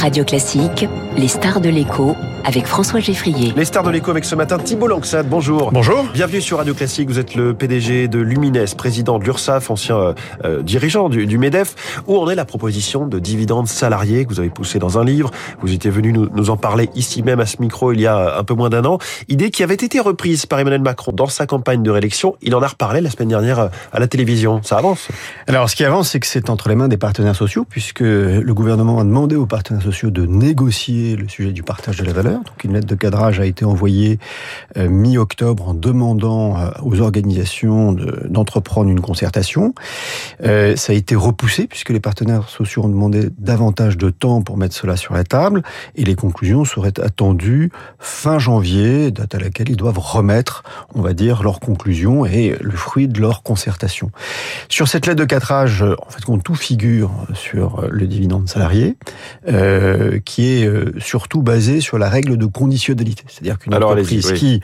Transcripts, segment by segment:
Radio Classique, les stars de l'écho avec François Geffrier. Les stars de l'écho avec ce matin Thibault Langsat, bonjour. Bonjour. Bienvenue sur Radio Classique, vous êtes le PDG de Lumines, président de l'URSSAF, ancien euh, euh, dirigeant du, du, MEDEF. Où en est la proposition de dividendes salariés que vous avez poussé dans un livre Vous étiez venu nous, nous, en parler ici même à ce micro il y a un peu moins d'un an. Idée qui avait été reprise par Emmanuel Macron dans sa campagne de réélection. Il en a reparlé la semaine dernière euh, à la télévision. Ça avance? Alors ce qui avance, c'est que c'est entre les mains des partenaires sociaux, puisque le gouvernement a demandé aux partenaires sociaux de négocier le sujet du partage de la valeur. Donc une lettre de cadrage a été envoyée euh, mi-octobre en demandant euh, aux organisations d'entreprendre une concertation. Euh, ça a été repoussé puisque les partenaires sociaux ont demandé davantage de temps pour mettre cela sur la table et les conclusions seraient attendues fin janvier, date à laquelle ils doivent remettre, on va dire, leurs conclusions et le fruit de leur concertation. Sur cette lettre de cadrage, en fait, quand tout figure sur le dividende salarié, qui est euh, surtout basé sur la règle de conditionnalité. C'est-à-dire qu'une entreprise oui. qui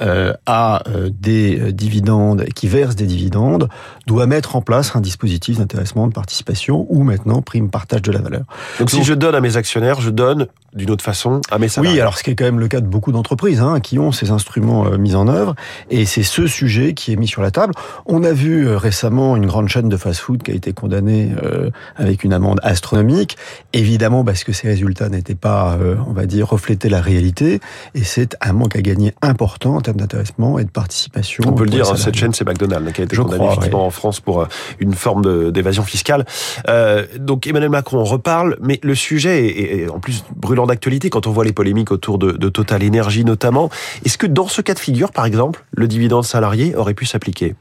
euh, a euh, des dividendes, qui verse des dividendes, doit mettre en place un dispositif d'intéressement, de participation ou maintenant prime partage de la valeur. Donc, Donc si je donne à mes actionnaires, je donne d'une autre façon à mes salariés. Oui, alors ce qui est quand même le cas de beaucoup d'entreprises hein, qui ont ces instruments euh, mis en œuvre, et c'est ce sujet qui est mis sur la table. On a vu euh, récemment une grande chaîne de fast-food qui a été condamnée euh, avec une amende astronomique, évidemment parce que ses résultats n'étaient pas, euh, on va dire, refléter la réalité, et c'est un manque à gagner important en termes d'intéressement et de participation. On peut le dire, cette chaîne c'est McDonald's qui a été Je condamnée crois, effectivement ouais. en France pour une forme d'évasion fiscale. Euh, donc Emmanuel Macron en reparle, mais le sujet est, est en plus brûlant d'actualité quand on voit les polémiques autour de, de Total Énergie notamment. Est-ce que dans ce cas de figure, par exemple, le dividende salarié aurait pu s'appliquer?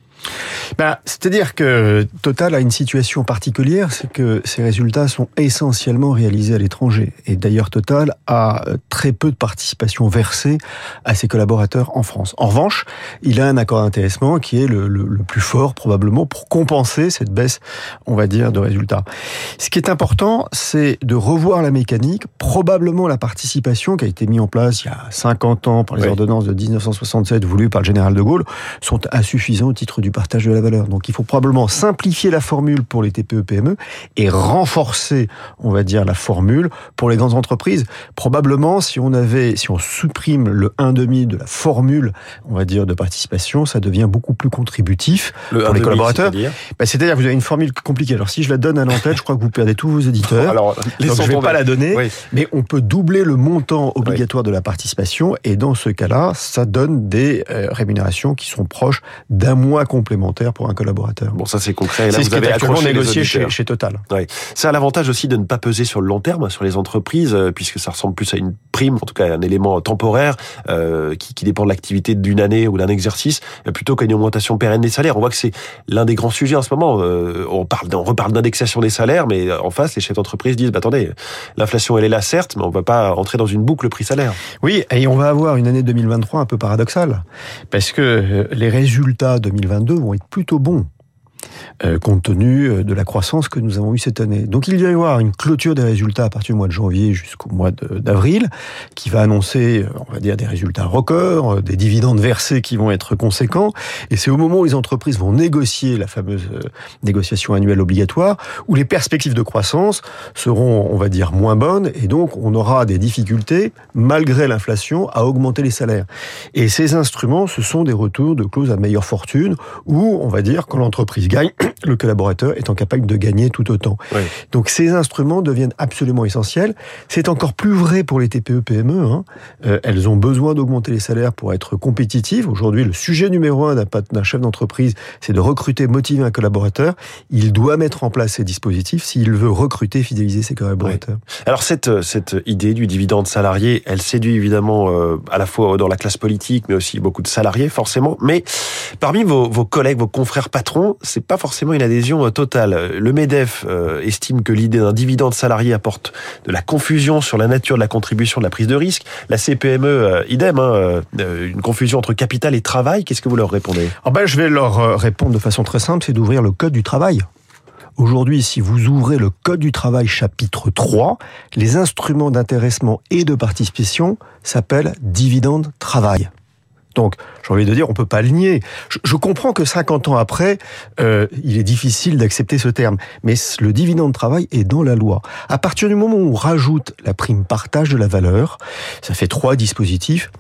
Ben, C'est-à-dire que Total a une situation particulière, c'est que ses résultats sont essentiellement réalisés à l'étranger. Et d'ailleurs, Total a très peu de participation versée à ses collaborateurs en France. En revanche, il a un accord d'intéressement qui est le, le, le, plus fort probablement pour compenser cette baisse, on va dire, de résultats. Ce qui est important, c'est de revoir la mécanique. Probablement la participation qui a été mise en place il y a 50 ans par les oui. ordonnances de 1967 voulues par le général de Gaulle sont insuffisantes au titre du partage de la valeur. Donc il faut probablement simplifier la formule pour les TPE-PME et renforcer, on va dire, la formule pour les grandes entreprises. Probablement, si on avait, si on supprime le 1,5 de la formule, on va dire, de participation, ça devient beaucoup plus contributif le pour les collaborateurs. C'est-à-dire bah, que vous avez une formule compliquée. Alors si je la donne à l'antenne, je crois que vous perdez tous vos éditeurs. Alors, Donc, je ne vais tomber. pas la donner, oui. mais on peut doubler le montant obligatoire oui. de la participation et dans ce cas-là, ça donne des euh, rémunérations qui sont proches d'un mois complémentaire pour un collaborateur. Bon, ça c'est concret. C'est ce qui est actuellement négocié chez, chez, Total. Ouais. Ça a l'avantage aussi de ne pas peser sur le long terme, sur les entreprises, euh, puisque ça ressemble plus à une en tout cas un élément temporaire euh, qui, qui, dépend de l'activité d'une année ou d'un exercice, euh, plutôt qu'une augmentation pérenne des salaires. On voit que c'est l'un des grands sujets en ce moment. Euh, on parle, on reparle d'indexation des salaires, mais en face, les chefs d'entreprise disent bah, attendez, l'inflation elle est là certes, mais on ne va pas entrer dans une boucle prix-salaire. Oui, et on va avoir une année 2023 un peu paradoxale, parce que euh, les résultats 2022 vont être plutôt bons. Euh, compte tenu euh, de la croissance que nous avons eue cette année. Donc il va y avoir une clôture des résultats à partir du mois de janvier jusqu'au mois d'avril, qui va annoncer, euh, on va dire, des résultats records, des dividendes versés qui vont être conséquents. Et c'est au moment où les entreprises vont négocier la fameuse négociation annuelle obligatoire, où les perspectives de croissance seront, on va dire, moins bonnes, et donc on aura des difficultés, malgré l'inflation, à augmenter les salaires. Et ces instruments, ce sont des retours de clauses à meilleure fortune, où, on va dire, quand l'entreprise gagne, gang le collaborateur étant capable de gagner tout autant. Oui. Donc ces instruments deviennent absolument essentiels. C'est encore plus vrai pour les TPE-PME. Hein. Euh, elles ont besoin d'augmenter les salaires pour être compétitives. Aujourd'hui, le sujet numéro un d'un chef d'entreprise, c'est de recruter, motiver un collaborateur. Il doit mettre en place ces dispositifs s'il veut recruter, fidéliser ses collaborateurs. Oui. Alors cette, cette idée du dividende salarié, elle séduit évidemment euh, à la fois dans la classe politique, mais aussi beaucoup de salariés forcément. Mais parmi vos, vos collègues, vos confrères patrons, c'est pas forcément une adhésion totale. Le MEDEF euh, estime que l'idée d'un dividende salarié apporte de la confusion sur la nature de la contribution de la prise de risque. La CPME, euh, idem, hein, euh, une confusion entre capital et travail. Qu'est-ce que vous leur répondez? Oh ben, Je vais leur répondre de façon très simple, c'est d'ouvrir le code du travail. Aujourd'hui, si vous ouvrez le Code du travail chapitre 3, les instruments d'intéressement et de participation s'appellent dividende travail Donc, j'ai envie de dire, on peut pas le nier. Je, comprends que 50 ans après, euh, il est difficile d'accepter ce terme, mais le dividende de travail est dans la loi. À partir du moment où on rajoute la prime partage de la valeur, ça fait trois dispositifs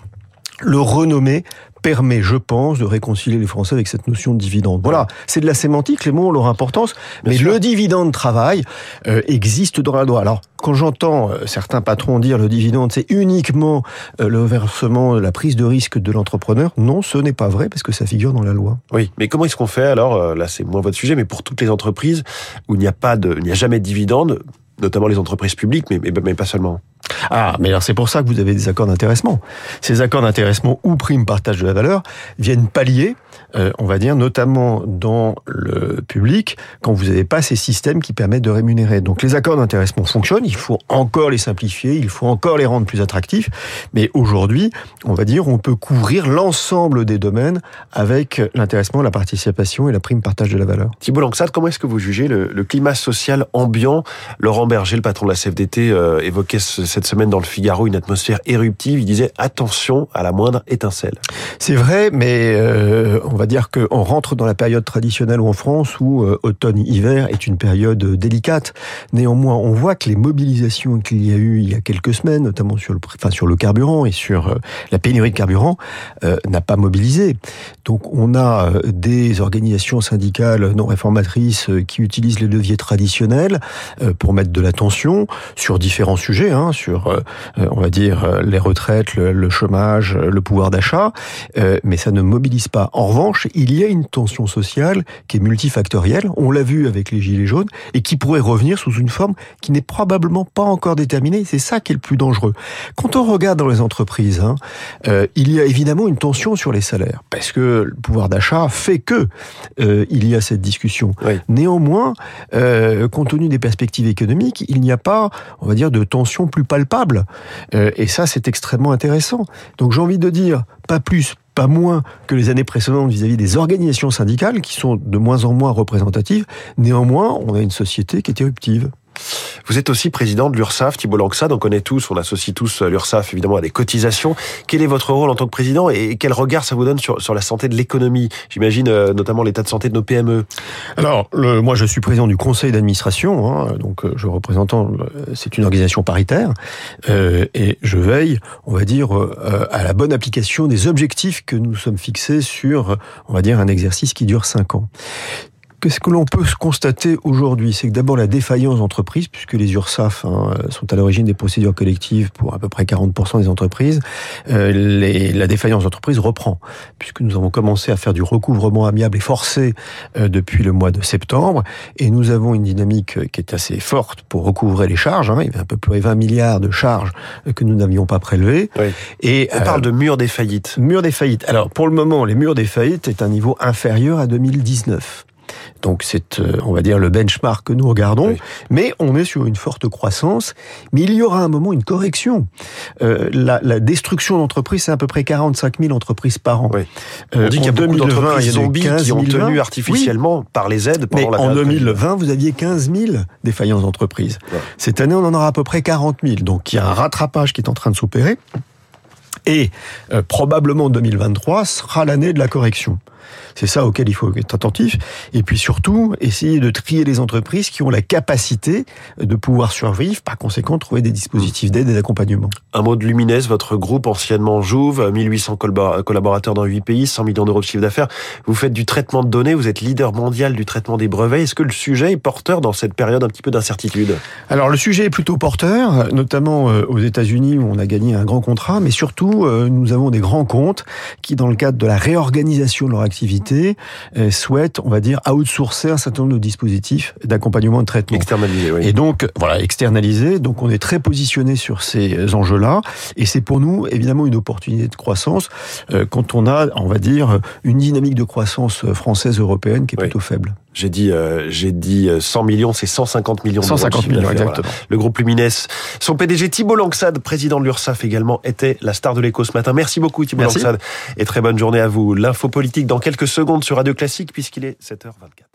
le renommer permet, je pense, de réconcilier les Français avec cette notion de dividende. Voilà, c'est de la sémantique, les mots ont leur importance, mais le dividende travail euh, existe dans la loi. Alors, quand j'entends euh, certains patrons dire le dividende, c'est uniquement euh, le versement, la prise de risque de l'entrepreneur, non, ce n'est pas vrai, parce que ça figure dans la loi. Oui, mais comment est-ce qu'on fait alors, là c'est moins votre sujet, mais pour toutes les entreprises où il n'y a pas de, il n'y a jamais de dividende, notamment les entreprises publiques, mais, mais, mais pas seulement ah, mais alors c'est pour ça que vous avez des accords d'intéressement. Ces accords d'intéressement ou primes partage de la valeur viennent pallier, euh, on va dire, notamment dans le public, quand vous n'avez pas ces systèmes qui permettent de rémunérer. Donc les accords d'intéressement fonctionnent, il faut encore les simplifier, il faut encore les rendre plus attractifs, mais aujourd'hui, on va dire, on peut couvrir l'ensemble des domaines avec l'intéressement, la participation et la prime partage de la valeur. Thibault Langsat, comment est-ce que vous jugez le, climat social ambiant? Laurent Berger, le patron de la CFDT, euh, évoquait cette semaine dans le Figaro une atmosphère éruptive. Il disait attention à la moindre étincelle. C'est vrai, mais euh, on va dire qu'on rentre dans la période traditionnelle en France où euh, automne-hiver est une période délicate. Néanmoins, on voit que les mobilisations qu'il y a eu il y a quelques semaines, notamment sur le, enfin, sur le carburant et sur euh, la pénurie de carburant, n'a pas mobilisé. Donc on a des organisations syndicales non réformatrices qui utilisent les leviers traditionnels pour mettre de l'attention sur différents sujets, hein, sur, euh, euh, on va dire, euh, les retraites, le, chômage, le pouvoir d'achat, mais ça ne mobilise pas. En revanche, il y a une tension sociale qui est multifactorielle, on l'a vu avec les Gilets jaunes, et qui pourrait revenir sous une forme qui n'est probablement pas encore déterminée. C'est ça qui est le plus dangereux. Quand on regarde dans les entreprises, hein, il y a évidemment une tension sur les salaires, parce que le pouvoir d'achat fait que il y a cette discussion. Néanmoins, compte tenu des perspectives économiques, il n'y a pas, on va dire, de tension plus palpable. Euh, et ça, c'est extrêmement intéressant. Donc j'ai envie de dire, pas plus, pas moins que les années précédentes vis-à-vis des organisations syndicales qui sont de moins en moins représentatives. Néanmoins, on a une société qui est éruptive. Vous êtes aussi président de l'URSSAF, Thibault Langsad, on connaît tous, on associe tous euh, l'URSSAF évidemment à des cotisations. Quel est votre rôle en tant que président et quel regard ça vous donne sur, sur la santé de l'économie? J'imagine euh, notamment l'état de santé de nos PME. Alors, moi je suis président du conseil d'administration, hein, donc euh, je représente, c'est une organisation paritaire, euh, et je veille, on va dire, à la bonne application des objectifs que nous sommes fixés sur, on va dire, un exercice qui dure cinq ans. Qu'est-ce que l'on peut constater aujourd'hui? C'est que d'abord la défaillance d'entreprises, puisque les URSAF hein, sont à l'origine des procédures collectives pour à peu près 40% des entreprises, euh, les, la défaillance d'entreprises reprend, puisque nous avons commencé à faire du recouvrement amiable et forcé euh, depuis le mois de septembre, et nous avons une dynamique qui est assez forte pour recouvrer les charges. Hein, il y avait un peu plus de 20 milliards de charges que nous n'avions pas prélevées. Oui. Et on parle de mur des faillites. Mur des faillites. Alors pour le moment, les murs des faillites est un niveau inférieur à 2019. Donc c'est, euh, on va dire, le benchmark que nous regardons. Mais on est sur une forte croissance. Mais il y aura un moment une correction. Euh, la, la, destruction d'entreprises, c'est à peu près 45 000 entreprises par an. Oui. Euh, on dit qu'il y a beaucoup d'entreprises zombies qui ont tenu artificiellement par les aides pendant mais En 2020, vous aviez 15 000 défaillances d'entreprises. Cette année, on en aura à peu près 40 000. Donc il y a un rattrapage qui est en train de s'opérer. Et euh, probablement 2023 sera l'année de la correction. C'est ça auquel il faut être attentif. Et puis surtout, essayer de trier les entreprises qui ont la capacité de pouvoir survivre, par conséquent trouver des dispositifs d'aide et d'accompagnement. Un mot de Lumines, votre groupe anciennement Jouve, 1800 collaborateurs dans 8 pays, 100 millions d'euros de chiffre d'affaires. Vous faites du traitement de données, vous êtes leader mondial du traitement des brevets. Est-ce que le sujet est porteur dans cette période un petit peu d'incertitude? Alors le sujet est plutôt porteur, notamment euh, aux États-Unis où on a gagné un grand contrat, mais surtout euh, nous avons des grands comptes qui, dans le cadre de la réorganisation de leur activité, euh, souhaite, on va dire, outsourcer un certain nombre de dispositifs d'accompagnement de traitement. Externaliser, oui. Et donc, voilà, externaliser. Donc, on est très positionné sur ces enjeux-là. Et c'est pour nous, évidemment, une opportunité de croissance euh, quand on a, on va dire, une dynamique de croissance française européenne qui est plutôt faible. J'ai dit, euh, j'ai dit 100 millions, c'est 150 millions. 150 millions, exactement. Le groupe Lumines. Son PDG Thibault Langsad, président de l'URSSAF également, était la star de l'écho ce matin. Merci beaucoup Thibault Langsad et très bonne journée à vous. L'info politique dans quelques secondes sur Radio Classique puisqu'il est 7h24.